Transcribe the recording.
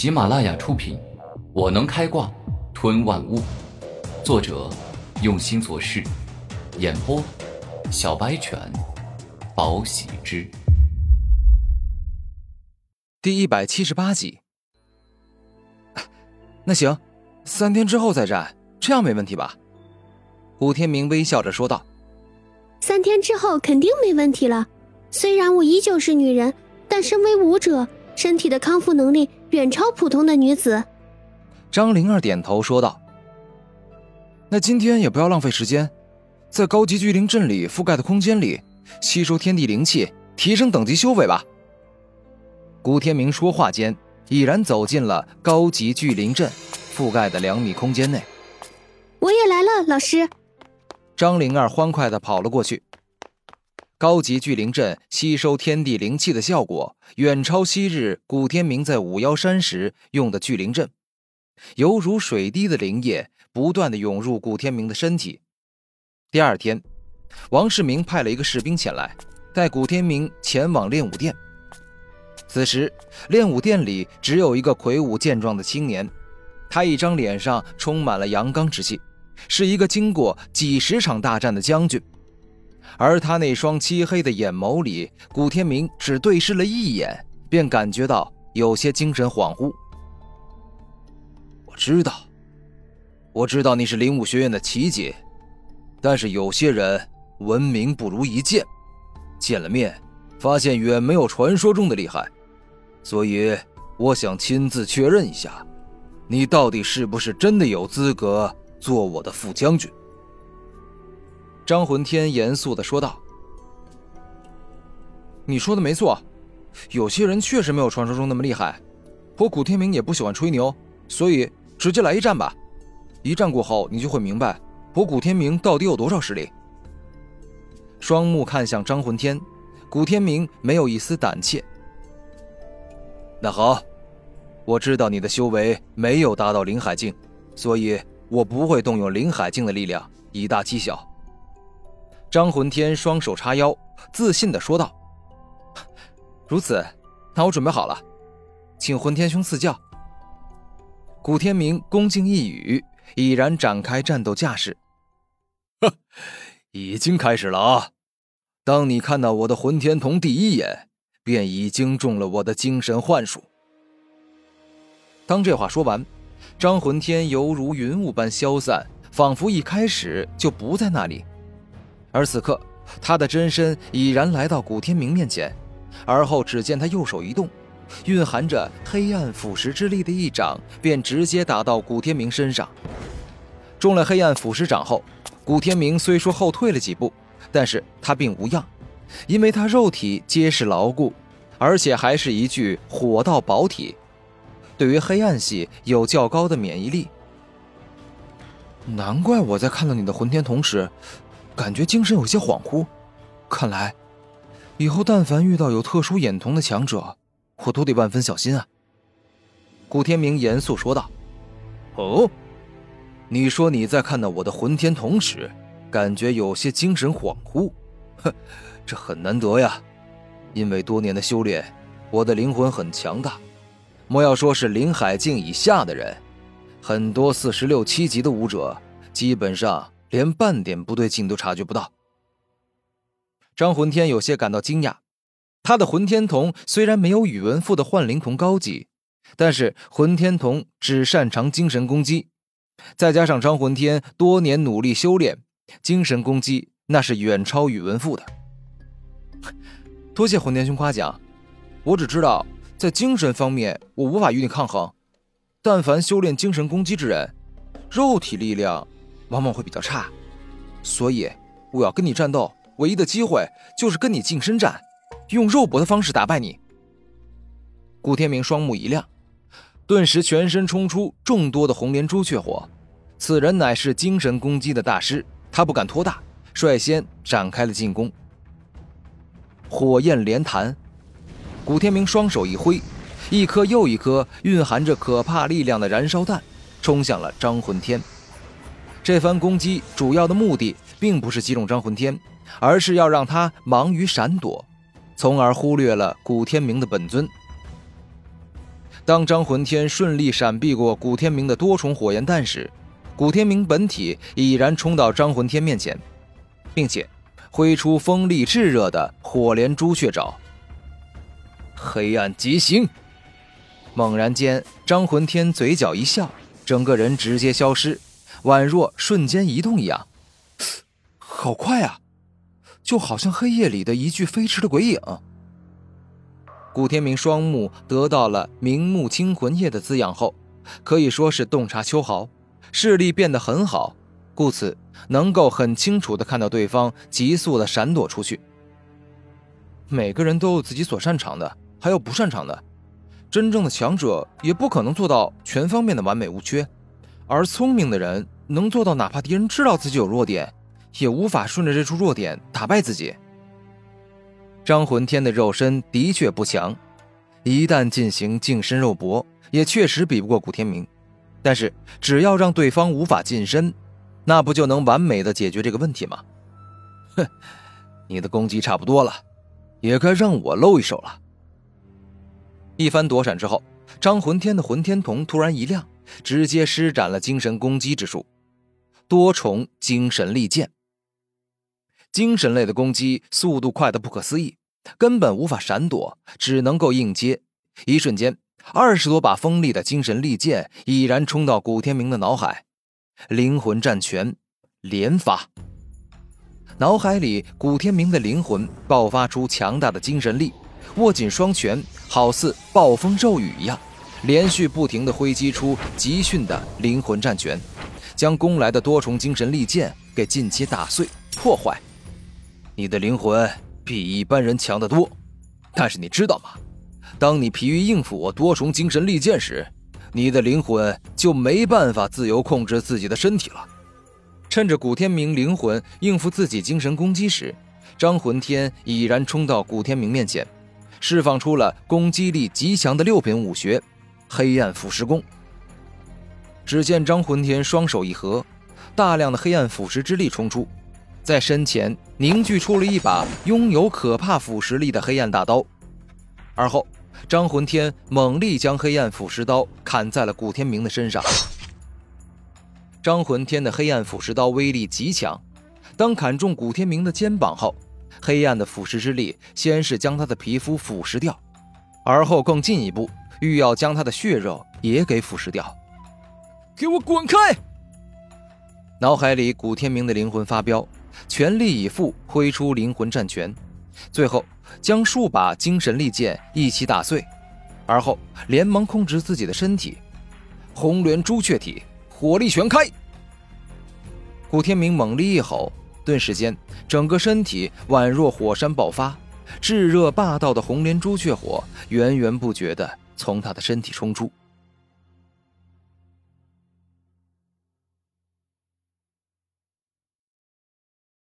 喜马拉雅出品，《我能开挂吞万物》，作者用心做事，演播小白犬，宝喜之，第一百七十八集。那行，三天之后再战，这样没问题吧？古天明微笑着说道：“三天之后肯定没问题了。虽然我依旧是女人，但身为武者，身体的康复能力。”远超普通的女子，张灵儿点头说道：“那今天也不要浪费时间，在高级聚灵阵里覆盖的空间里吸收天地灵气，提升等级修为吧。”古天明说话间，已然走进了高级聚灵阵覆盖的两米空间内。我也来了，老师。张灵儿欢快的跑了过去。高级聚灵阵吸收天地灵气的效果远超昔日古天明在五妖山时用的聚灵阵，犹如水滴的灵液不断的涌入古天明的身体。第二天，王世明派了一个士兵前来，带古天明前往练武殿。此时，练武殿里只有一个魁梧健壮的青年，他一张脸上充满了阳刚之气，是一个经过几十场大战的将军。而他那双漆黑的眼眸里，古天明只对视了一眼，便感觉到有些精神恍惚。我知道，我知道你是灵武学院的奇杰，但是有些人闻名不如一见，见了面发现远没有传说中的厉害，所以我想亲自确认一下，你到底是不是真的有资格做我的副将军。张魂天严肃的说道：“你说的没错，有些人确实没有传说中那么厉害。我古天明也不喜欢吹牛，所以直接来一战吧。一战过后，你就会明白我古天明到底有多少实力。”双目看向张魂天，古天明没有一丝胆怯。那好，我知道你的修为没有达到灵海境，所以我不会动用灵海境的力量，以大欺小。张魂天双手叉腰，自信的说道：“如此，那我准备好了，请魂天兄赐教。”古天明恭敬一语，已然展开战斗架势。呵，已经开始了啊！当你看到我的魂天瞳第一眼，便已经中了我的精神幻术。当这话说完，张魂天犹如云雾般消散，仿佛一开始就不在那里。而此刻，他的真身已然来到古天明面前，而后只见他右手一动，蕴含着黑暗腐蚀之力的一掌便直接打到古天明身上。中了黑暗腐蚀掌后，古天明虽说后退了几步，但是他并无恙，因为他肉体结实牢固，而且还是一具火道宝体，对于黑暗系有较高的免疫力。难怪我在看到你的魂天同时。感觉精神有些恍惚，看来以后但凡遇到有特殊眼瞳的强者，我都得万分小心啊。古天明严肃说道：“哦，你说你在看到我的魂天瞳时，感觉有些精神恍惚？哼，这很难得呀，因为多年的修炼，我的灵魂很强大。莫要说是林海境以下的人，很多四十六七级的武者，基本上。”连半点不对劲都察觉不到。张魂天有些感到惊讶，他的魂天瞳虽然没有宇文赋的幻灵瞳高级，但是魂天瞳只擅长精神攻击，再加上张魂天多年努力修炼，精神攻击那是远超宇文赋的。多谢魂天兄夸奖，我只知道在精神方面我无法与你抗衡，但凡修炼精神攻击之人，肉体力量。往往会比较差，所以我要跟你战斗，唯一的机会就是跟你近身战，用肉搏的方式打败你。古天明双目一亮，顿时全身冲出众多的红莲朱雀火。此人乃是精神攻击的大师，他不敢拖大，率先展开了进攻。火焰连弹，古天明双手一挥，一颗又一颗蕴含着可怕力量的燃烧弹冲向了张魂天。这番攻击主要的目的，并不是击中张魂天，而是要让他忙于闪躲，从而忽略了古天明的本尊。当张魂天顺利闪避过古天明的多重火焰弹时，古天明本体已然冲到张魂天面前，并且挥出锋利炙热的火莲朱雀爪。黑暗极刑！猛然间，张魂天嘴角一笑，整个人直接消失，宛若瞬间移动一样。好快啊！就好像黑夜里的一具飞驰的鬼影。古天明双目得到了“明目清魂液”的滋养后，可以说是洞察秋毫，视力变得很好，故此能够很清楚的看到对方急速的闪躲出去。每个人都有自己所擅长的，还有不擅长的。真正的强者也不可能做到全方面的完美无缺，而聪明的人能做到，哪怕敌人知道自己有弱点，也无法顺着这处弱点打败自己。张魂天的肉身的确不强，一旦进行近身肉搏，也确实比不过古天明。但是只要让对方无法近身，那不就能完美的解决这个问题吗？哼，你的攻击差不多了，也该让我露一手了。一番躲闪之后，张魂天的魂天瞳突然一亮，直接施展了精神攻击之术——多重精神利剑。精神类的攻击速度快得不可思议，根本无法闪躲，只能够硬接。一瞬间，二十多把锋利的精神利剑已然冲到古天明的脑海。灵魂战拳，连发！脑海里，古天明的灵魂爆发出强大的精神力。握紧双拳，好似暴风骤雨一样，连续不停地挥击出极迅的灵魂战拳，将攻来的多重精神利剑给尽皆打碎破坏。你的灵魂比一般人强得多，但是你知道吗？当你疲于应付我多重精神利剑时，你的灵魂就没办法自由控制自己的身体了。趁着古天明灵魂应付自己精神攻击时，张魂天已然冲到古天明面前。释放出了攻击力极强的六品武学——黑暗腐蚀功。只见张浑天双手一合，大量的黑暗腐蚀之力冲出，在身前凝聚出了一把拥有可怕腐蚀力的黑暗大刀。而后，张浑天猛力将黑暗腐蚀刀砍在了古天明的身上。张浑天的黑暗腐蚀刀威力极强，当砍中古天明的肩膀后。黑暗的腐蚀之力，先是将他的皮肤腐蚀掉，而后更进一步，欲要将他的血肉也给腐蚀掉。给我滚开！脑海里古天明的灵魂发飙，全力以赴挥出灵魂战拳，最后将数把精神利剑一起打碎，而后连忙控制自己的身体，红莲朱雀体，火力全开。古天明猛力一吼。顿时间，整个身体宛若火山爆发，炙热霸道的红莲朱雀火源源不绝地从他的身体冲出。